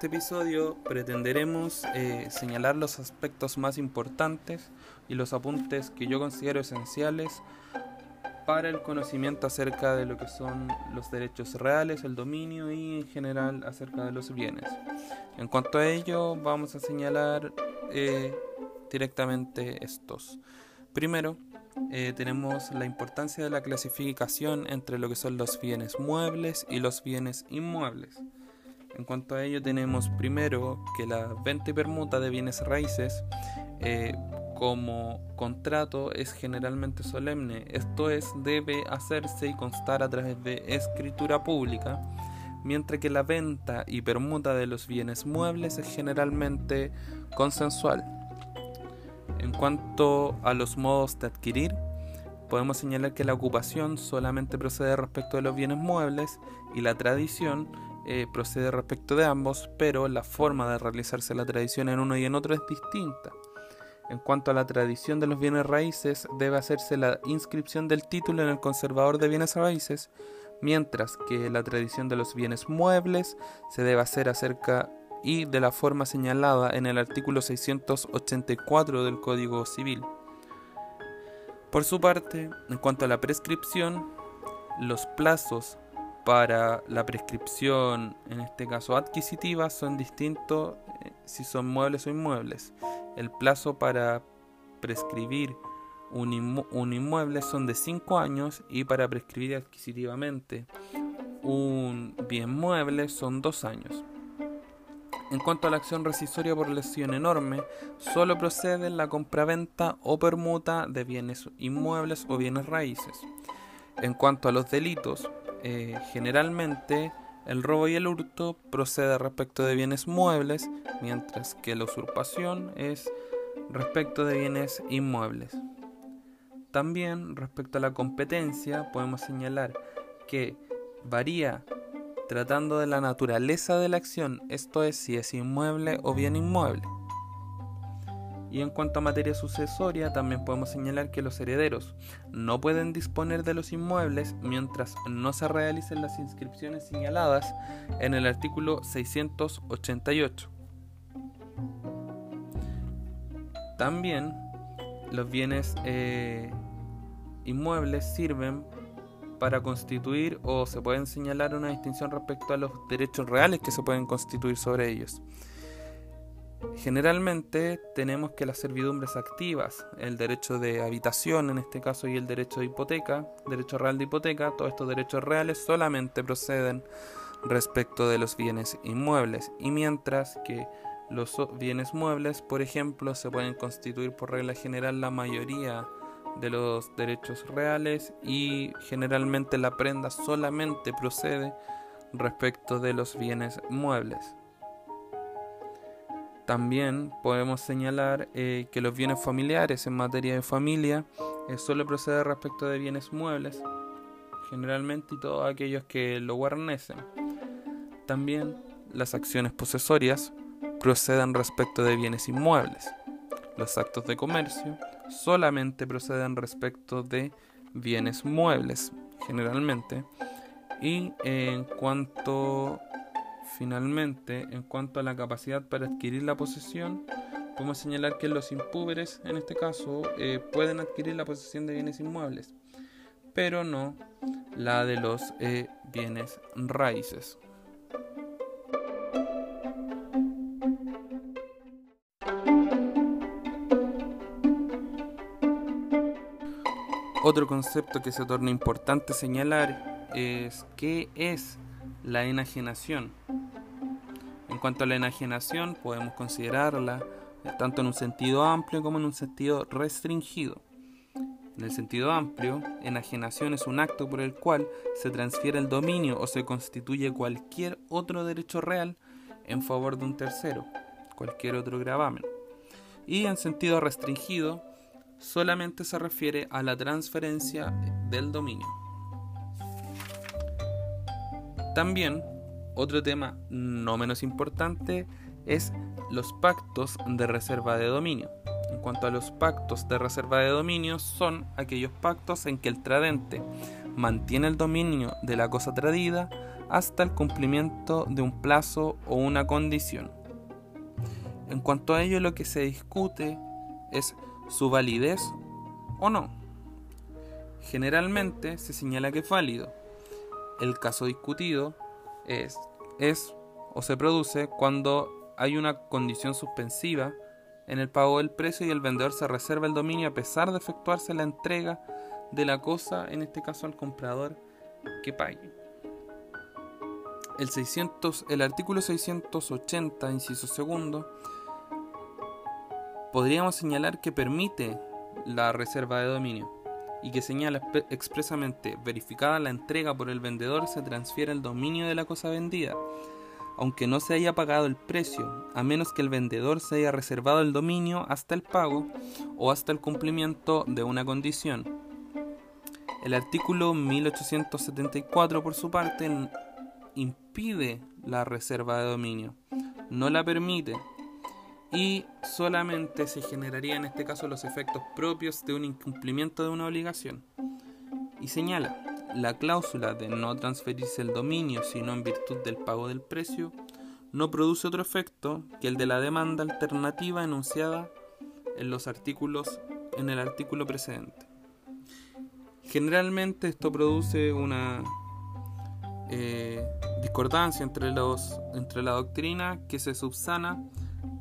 este episodio pretenderemos eh, señalar los aspectos más importantes y los apuntes que yo considero esenciales para el conocimiento acerca de lo que son los derechos reales, el dominio y en general acerca de los bienes. En cuanto a ello, vamos a señalar eh, directamente estos. Primero, eh, tenemos la importancia de la clasificación entre lo que son los bienes muebles y los bienes inmuebles. En cuanto a ello, tenemos primero que la venta y permuta de bienes raíces eh, como contrato es generalmente solemne, esto es, debe hacerse y constar a través de escritura pública, mientras que la venta y permuta de los bienes muebles es generalmente consensual. En cuanto a los modos de adquirir, podemos señalar que la ocupación solamente procede respecto de los bienes muebles y la tradición eh, procede respecto de ambos, pero la forma de realizarse la tradición en uno y en otro es distinta. En cuanto a la tradición de los bienes raíces, debe hacerse la inscripción del título en el conservador de bienes raíces, mientras que la tradición de los bienes muebles se debe hacer acerca y de la forma señalada en el artículo 684 del Código Civil. Por su parte, en cuanto a la prescripción, los plazos para la prescripción, en este caso adquisitiva, son distintos eh, si son muebles o inmuebles. El plazo para prescribir un, inmueble son de 5 años y para prescribir adquisitivamente un bien mueble son 2 años. En cuanto a la acción rescisoria por lesión enorme, solo procede la compraventa o permuta de bienes inmuebles o bienes raíces. En cuanto a los delitos, eh, generalmente el robo y el hurto procede respecto de bienes muebles, mientras que la usurpación es respecto de bienes inmuebles. También respecto a la competencia podemos señalar que varía tratando de la naturaleza de la acción, esto es si es inmueble o bien inmueble. Y en cuanto a materia sucesoria, también podemos señalar que los herederos no pueden disponer de los inmuebles mientras no se realicen las inscripciones señaladas en el artículo 688. También los bienes eh, inmuebles sirven para constituir o se pueden señalar una distinción respecto a los derechos reales que se pueden constituir sobre ellos. Generalmente tenemos que las servidumbres activas, el derecho de habitación en este caso y el derecho de hipoteca, derecho real de hipoteca, todos estos derechos reales solamente proceden respecto de los bienes inmuebles y mientras que los bienes muebles, por ejemplo, se pueden constituir por regla general la mayoría de los derechos reales y generalmente la prenda solamente procede respecto de los bienes muebles. También podemos señalar eh, que los bienes familiares en materia de familia eh, solo procede respecto de bienes muebles, generalmente y todos aquellos que lo guarnecen. También las acciones posesorias proceden respecto de bienes inmuebles. Los actos de comercio solamente proceden respecto de bienes muebles, generalmente. Y en cuanto Finalmente, en cuanto a la capacidad para adquirir la posesión, podemos señalar que los impúberes, en este caso, eh, pueden adquirir la posesión de bienes inmuebles, pero no la de los eh, bienes raíces. Otro concepto que se torna importante señalar es qué es la enajenación. En cuanto a la enajenación, podemos considerarla tanto en un sentido amplio como en un sentido restringido. En el sentido amplio, enajenación es un acto por el cual se transfiere el dominio o se constituye cualquier otro derecho real en favor de un tercero, cualquier otro gravamen. Y en sentido restringido, solamente se refiere a la transferencia del dominio. También, otro tema no menos importante es los pactos de reserva de dominio. En cuanto a los pactos de reserva de dominio, son aquellos pactos en que el tradente mantiene el dominio de la cosa tradida hasta el cumplimiento de un plazo o una condición. En cuanto a ello, lo que se discute es su validez o no. Generalmente se señala que es válido. El caso discutido es, es o se produce cuando hay una condición suspensiva en el pago del precio y el vendedor se reserva el dominio a pesar de efectuarse la entrega de la cosa, en este caso al comprador que pague. El, 600, el artículo 680, inciso segundo, podríamos señalar que permite la reserva de dominio y que señala expresamente verificada la entrega por el vendedor se transfiere el dominio de la cosa vendida, aunque no se haya pagado el precio, a menos que el vendedor se haya reservado el dominio hasta el pago o hasta el cumplimiento de una condición. El artículo 1874, por su parte, impide la reserva de dominio, no la permite, y solamente se generaría en este caso los efectos propios de un incumplimiento de una obligación. Y señala, la cláusula de no transferirse el dominio sino en virtud del pago del precio no produce otro efecto que el de la demanda alternativa enunciada en los artículos en el artículo precedente. Generalmente esto produce una eh, discordancia entre, los, entre la doctrina que se subsana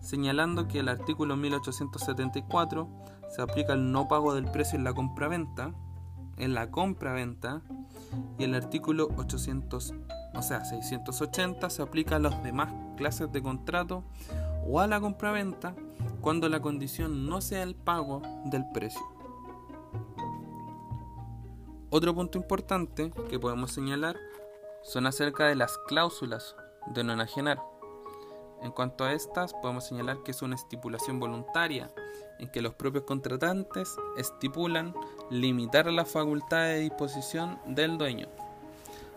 señalando que el artículo 1874 se aplica al no pago del precio en la compraventa, en la compraventa, y el artículo 800, o sea, 680 se aplica a las demás clases de contrato o a la compraventa cuando la condición no sea el pago del precio. Otro punto importante que podemos señalar son acerca de las cláusulas de no enajenar. En cuanto a estas, podemos señalar que es una estipulación voluntaria, en que los propios contratantes estipulan limitar la facultad de disposición del dueño.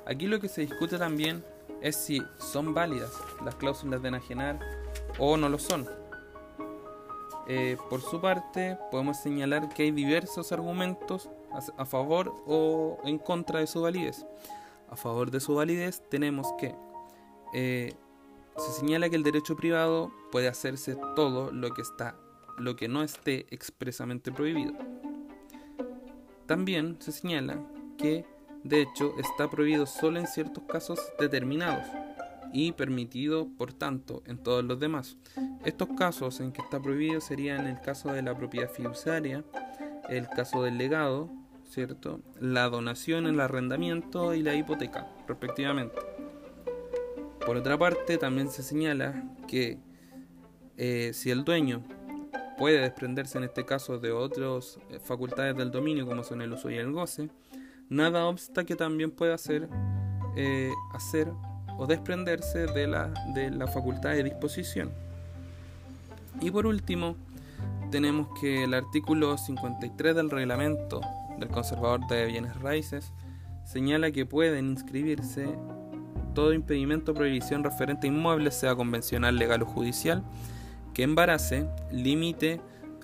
Aquí lo que se discute también es si son válidas las cláusulas de enajenar o no lo son. Eh, por su parte, podemos señalar que hay diversos argumentos a, favor o en contra de su validez. A favor de su validez tenemos que eh, se señala que el derecho privado puede hacerse todo lo que está lo que no esté expresamente prohibido. También se señala que de hecho está prohibido solo en ciertos casos determinados y permitido por tanto en todos los demás. Estos casos en que está prohibido serían el caso de la propiedad fiduciaria, el caso del legado, ¿cierto? La donación, el arrendamiento y la hipoteca, respectivamente. Por otra parte, también se señala que eh, si el dueño puede desprenderse en este caso de otras eh, facultades del dominio como son el uso y el goce, nada obsta que también pueda hacer, eh, hacer o desprenderse de la, de la facultad de disposición. Y por último, tenemos que el artículo 53 del reglamento del conservador de bienes raíces señala que pueden inscribirse todo impedimento o prohibición referente a inmuebles, sea convencional, legal o judicial, que embarace, limite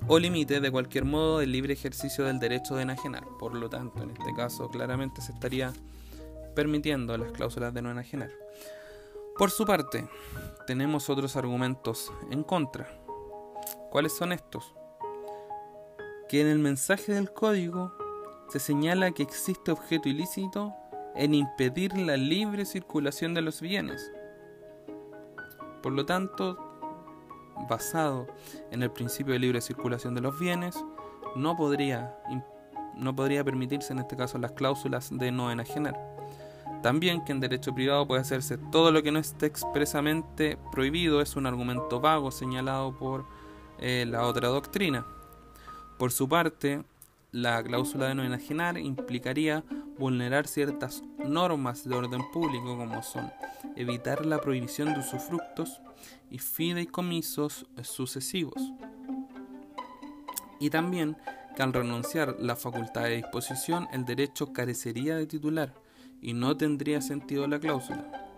o limite de cualquier modo el libre ejercicio del derecho de enajenar. Por lo tanto, en este caso claramente se estaría permitiendo las cláusulas de no enajenar. Por su parte, tenemos otros argumentos en contra. ¿Cuáles son estos? Que en el mensaje del código se señala que existe objeto ilícito en impedir la libre circulación de los bienes. Por lo tanto, basado en el principio de libre circulación de los bienes, no podría, no podría permitirse en este caso las cláusulas de no enajenar. También que en derecho privado puede hacerse todo lo que no esté expresamente prohibido es un argumento vago señalado por eh, la otra doctrina. Por su parte, la cláusula de no enajenar implicaría vulnerar ciertas normas de orden público como son evitar la prohibición de usufructos y fideicomisos sucesivos. Y también que al renunciar la facultad de disposición el derecho carecería de titular y no tendría sentido la cláusula.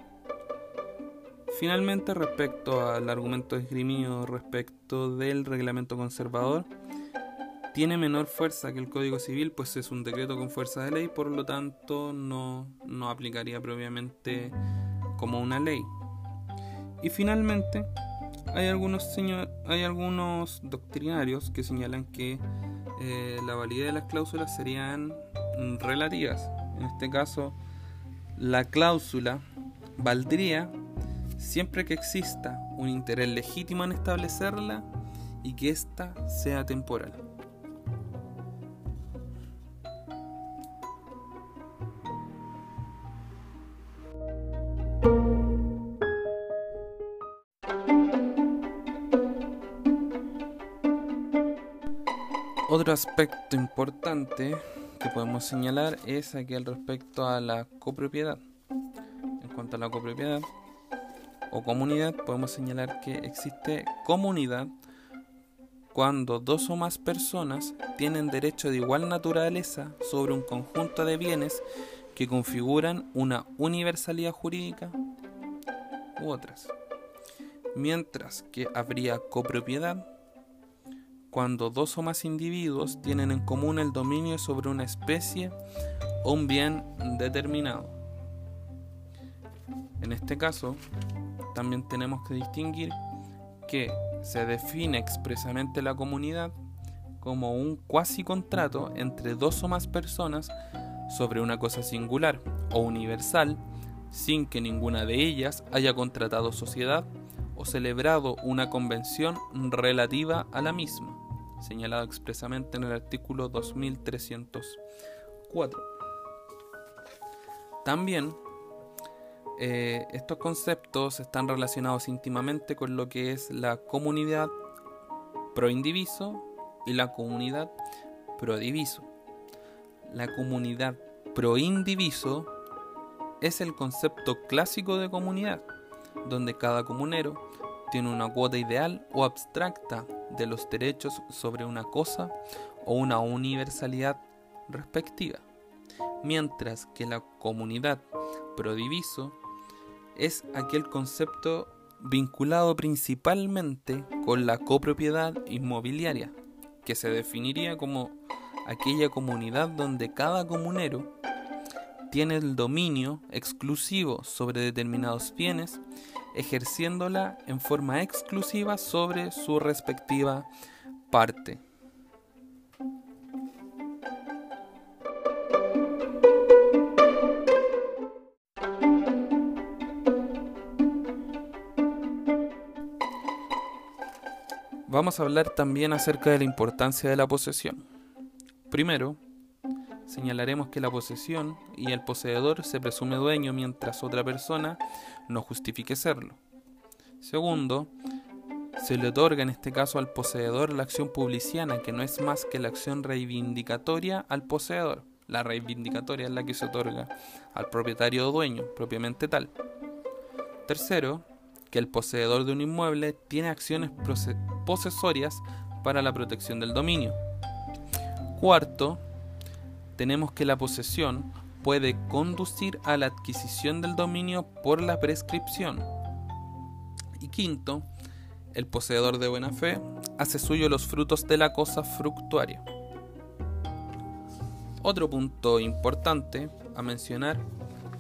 Finalmente, respecto al argumento esgrimido respecto del reglamento conservador, tiene menor fuerza que el Código Civil, pues es un decreto con fuerza de ley, por lo tanto no, no aplicaría propiamente como una ley. Y finalmente, hay algunos, hay algunos doctrinarios que señalan que eh, la validez de las cláusulas serían relativas. En este caso, la cláusula valdría siempre que exista un interés legítimo en establecerla y que ésta sea temporal. Otro aspecto importante que podemos señalar es aquel respecto a la copropiedad. En cuanto a la copropiedad o comunidad, podemos señalar que existe comunidad cuando dos o más personas tienen derecho de igual naturaleza sobre un conjunto de bienes que configuran una universalidad jurídica u otras. Mientras que habría copropiedad cuando dos o más individuos tienen en común el dominio sobre una especie o un bien determinado. En este caso, también tenemos que distinguir que se define expresamente la comunidad como un cuasi contrato entre dos o más personas sobre una cosa singular o universal sin que ninguna de ellas haya contratado sociedad o celebrado una convención relativa a la misma, señalado expresamente en el artículo 2304. También eh, estos conceptos están relacionados íntimamente con lo que es la comunidad pro indiviso y la comunidad pro diviso. La comunidad pro indiviso es el concepto clásico de comunidad, donde cada comunero tiene una cuota ideal o abstracta de los derechos sobre una cosa o una universalidad respectiva, mientras que la comunidad prodiviso es aquel concepto vinculado principalmente con la copropiedad inmobiliaria, que se definiría como aquella comunidad donde cada comunero tiene el dominio exclusivo sobre determinados bienes ejerciéndola en forma exclusiva sobre su respectiva parte. Vamos a hablar también acerca de la importancia de la posesión. Primero, señalaremos que la posesión y el poseedor se presume dueño mientras otra persona no justifique serlo. Segundo, se le otorga en este caso al poseedor la acción publiciana, que no es más que la acción reivindicatoria al poseedor. La reivindicatoria es la que se otorga al propietario o dueño, propiamente tal. Tercero, que el poseedor de un inmueble tiene acciones posesorias para la protección del dominio. Cuarto, tenemos que la posesión puede conducir a la adquisición del dominio por la prescripción. Y quinto, el poseedor de buena fe hace suyo los frutos de la cosa fructuaria. Otro punto importante a mencionar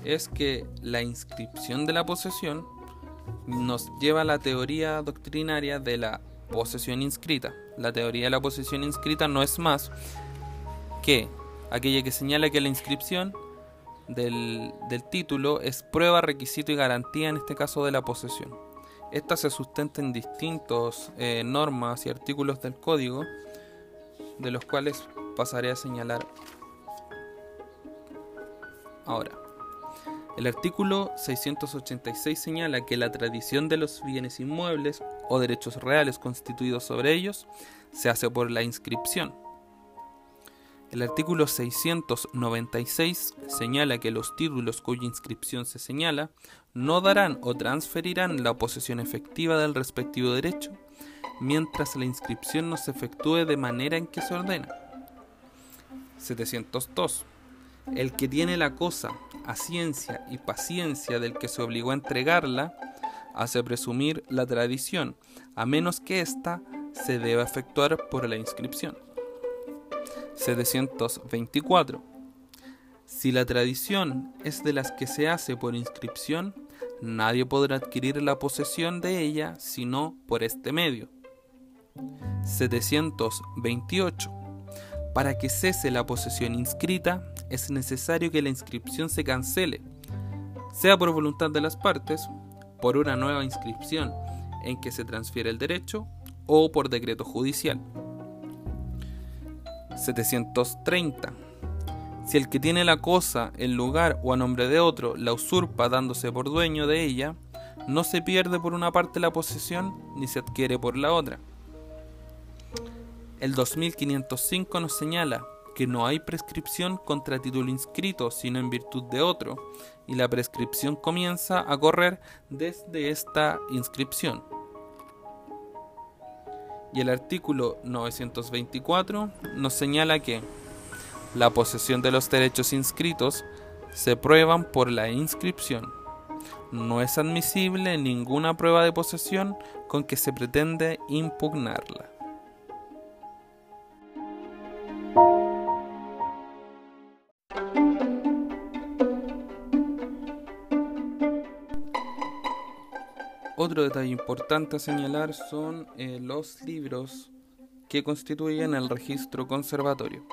es que la inscripción de la posesión nos lleva a la teoría doctrinaria de la posesión inscrita. La teoría de la posesión inscrita no es más que aquella que señala que la inscripción del, título es prueba, requisito y garantía en este caso de la posesión. Esta se sustenta en distintos eh, normas y artículos del código, de los cuales pasaré a señalar ahora. El artículo 686 señala que la tradición de los bienes inmuebles o derechos reales constituidos sobre ellos se hace por la inscripción el artículo 696 señala que los títulos cuya inscripción se señala no darán o transferirán la posesión efectiva del respectivo derecho, mientras la inscripción no se efectúe de manera en que se ordena. 702. El que tiene la cosa a ciencia y paciencia del que se obligó a entregarla, hace presumir la tradición, a menos que ésta se deba efectuar por la inscripción. 724. Si la tradición es de las que se hace por inscripción, nadie podrá adquirir la posesión de ella sino por este medio. 728. Para que cese la posesión inscrita, es necesario que la inscripción se cancele, sea por voluntad de las partes, por una nueva inscripción en que se transfiere el derecho o por decreto judicial. 730. Si el que tiene la cosa, el lugar o a nombre de otro la usurpa dándose por dueño de ella, no se pierde por una parte la posesión ni se adquiere por la otra. El 2505 nos señala que no hay prescripción contra título inscrito, sino en virtud de otro, y la prescripción comienza a correr desde esta inscripción. Y el artículo 924 nos señala que la posesión de los derechos inscritos se prueban por la inscripción. No es admisible ninguna prueba de posesión con que se pretende impugnarla. Otro detalle importante a señalar son eh, los libros que constituyen el registro conservatorio.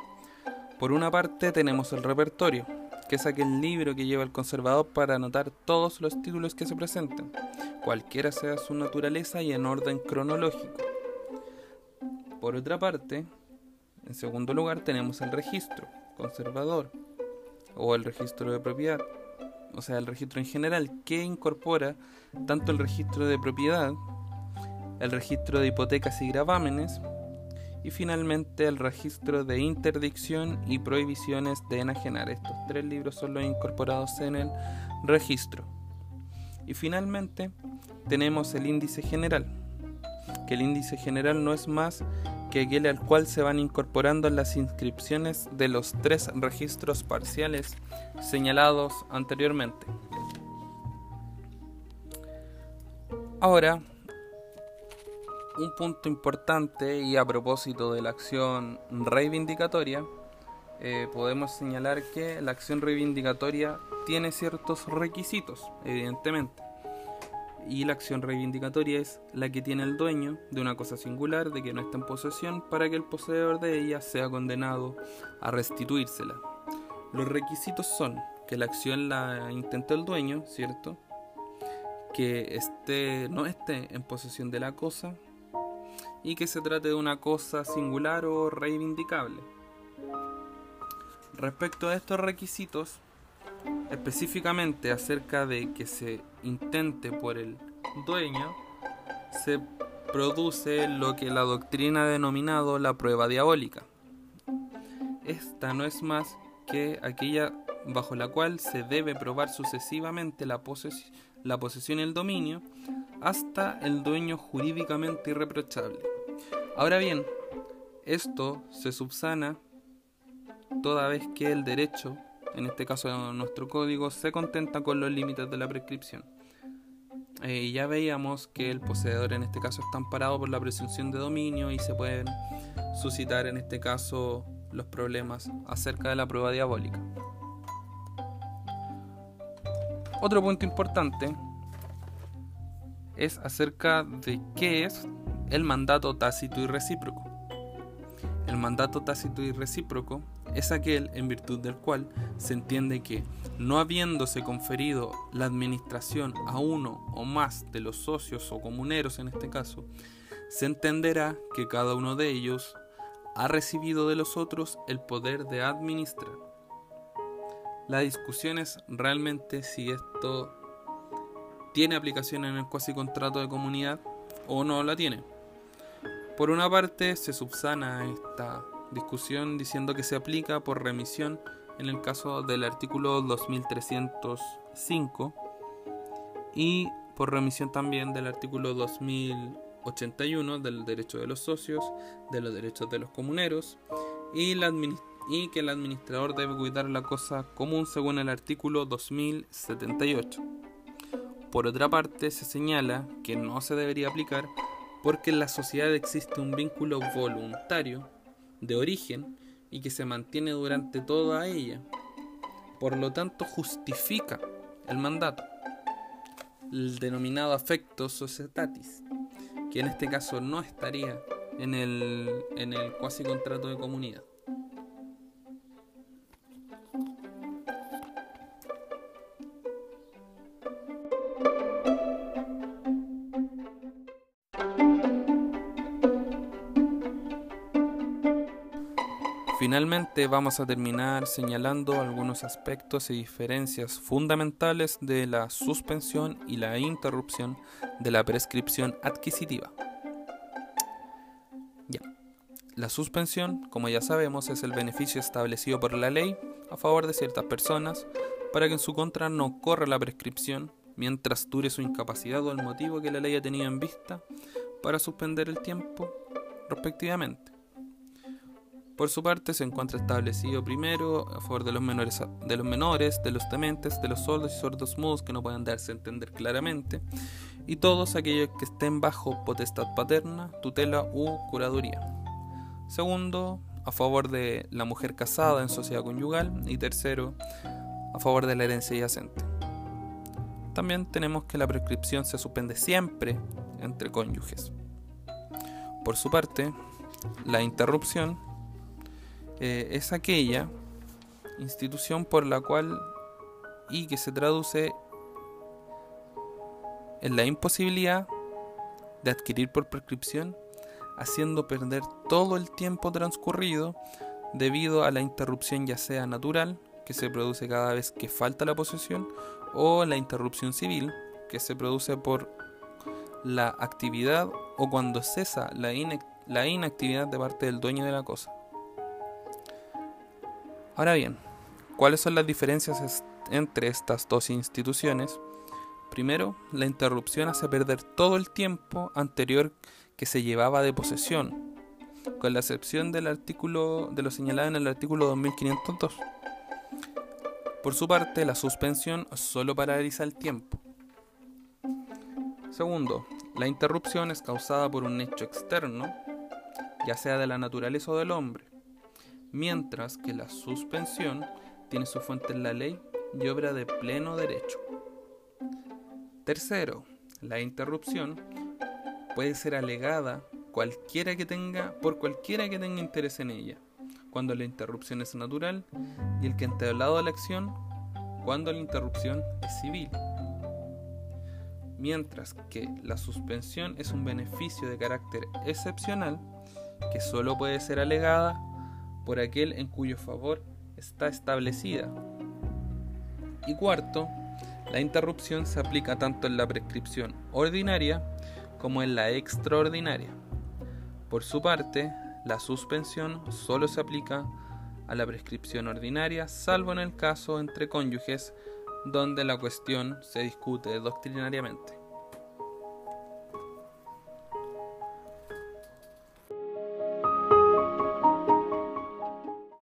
Por una parte tenemos el repertorio, que es aquel libro que lleva el conservador para anotar todos los títulos que se presenten, cualquiera sea su naturaleza y en orden cronológico. Por otra parte, en segundo lugar tenemos el registro conservador o el registro de propiedad, o sea, el registro en general, que incorpora tanto el registro de propiedad, el registro de hipotecas y gravámenes, y finalmente el registro de interdicción y prohibiciones de enajenar. Estos tres libros son los incorporados en el registro. Y finalmente tenemos el índice general, que el índice general no es más que aquel al cual se van incorporando las inscripciones de los tres registros parciales señalados anteriormente. Ahora, un punto importante y a propósito de la acción reivindicatoria, eh, podemos señalar que la acción reivindicatoria tiene ciertos requisitos, evidentemente y la acción reivindicatoria es la que tiene el dueño de una cosa singular de que no está en posesión para que el poseedor de ella sea condenado a restituírsela. Los requisitos son que la acción la intente el dueño, ¿cierto? Que esté, no esté en posesión de la cosa y que se trate de una cosa singular o reivindicable. Respecto a estos requisitos, específicamente acerca de que se intente por el dueño, se produce lo que la doctrina ha denominado la prueba diabólica. Esta no es más que aquella bajo la cual se debe probar sucesivamente la, la posesión y el dominio hasta el dueño jurídicamente irreprochable. Ahora bien, esto se subsana toda vez que el derecho en este caso nuestro código, se contenta con los límites de la prescripción. Eh, ya veíamos que el poseedor en este caso está amparado por la presunción de dominio y se pueden suscitar en este caso los problemas acerca de la prueba diabólica. Otro punto importante es acerca de qué es el mandato tácito y recíproco. El mandato tácito y recíproco es aquel en virtud del cual se entiende que, no habiéndose conferido la administración a uno o más de los socios o comuneros en este caso, se entenderá que cada uno de ellos ha recibido de los otros el poder de administrar. La discusión es realmente si esto tiene aplicación en el cuasi contrato de comunidad o no la tiene. Por una parte se subsana esta discusión diciendo que se aplica por remisión en el caso del artículo 2305 y por remisión también del artículo 2081 del derecho de los socios, de los derechos de los comuneros y, y que el administrador debe cuidar la cosa común según el artículo 2078. Por otra parte, se señala que no se debería aplicar porque en la sociedad existe un vínculo voluntario de origen y que se mantiene durante toda ella. Por lo tanto, justifica el mandato, el denominado afecto societatis, que en este caso no estaría en el, en el cuasi contrato de comunidad. Vamos a terminar señalando algunos aspectos y diferencias fundamentales de la suspensión y la interrupción de la prescripción adquisitiva. Ya. La suspensión, como ya sabemos, es el beneficio establecido por la ley a favor de ciertas personas para que en su contra no corra la prescripción mientras dure su incapacidad o el motivo que la ley ha tenido en vista para suspender el tiempo respectivamente. Por su parte, se encuentra establecido primero a favor de los menores, de los menores, de los tementes, de los sordos y sordos mudos que no puedan darse a entender claramente, y todos aquellos que estén bajo potestad paterna, tutela u curaduría. Segundo, a favor de la mujer casada en sociedad conyugal, y tercero, a favor de la herencia yacente. También tenemos que la prescripción se suspende siempre entre cónyuges. Por su parte, la interrupción eh, es aquella institución por la cual y que se traduce en la imposibilidad de adquirir por prescripción, haciendo perder todo el tiempo transcurrido debido a la interrupción ya sea natural, que se produce cada vez que falta la posesión, o la interrupción civil, que se produce por la actividad o cuando cesa la, la inactividad de parte del dueño de la cosa. Ahora bien, ¿cuáles son las diferencias entre estas dos instituciones? Primero, la interrupción hace perder todo el tiempo anterior que se llevaba de posesión, con la excepción del artículo de lo señalado en el artículo 2502. Por su parte, la suspensión solo paraliza el tiempo. Segundo, la interrupción es causada por un hecho externo, ya sea de la naturaleza o del hombre mientras que la suspensión tiene su fuente en la ley y obra de pleno derecho. Tercero, la interrupción puede ser alegada cualquiera que tenga por cualquiera que tenga interés en ella, cuando la interrupción es natural y el que entablado la acción cuando la interrupción es civil. Mientras que la suspensión es un beneficio de carácter excepcional que solo puede ser alegada por aquel en cuyo favor está establecida. Y cuarto, la interrupción se aplica tanto en la prescripción ordinaria como en la extraordinaria. Por su parte, la suspensión solo se aplica a la prescripción ordinaria, salvo en el caso entre cónyuges donde la cuestión se discute doctrinariamente.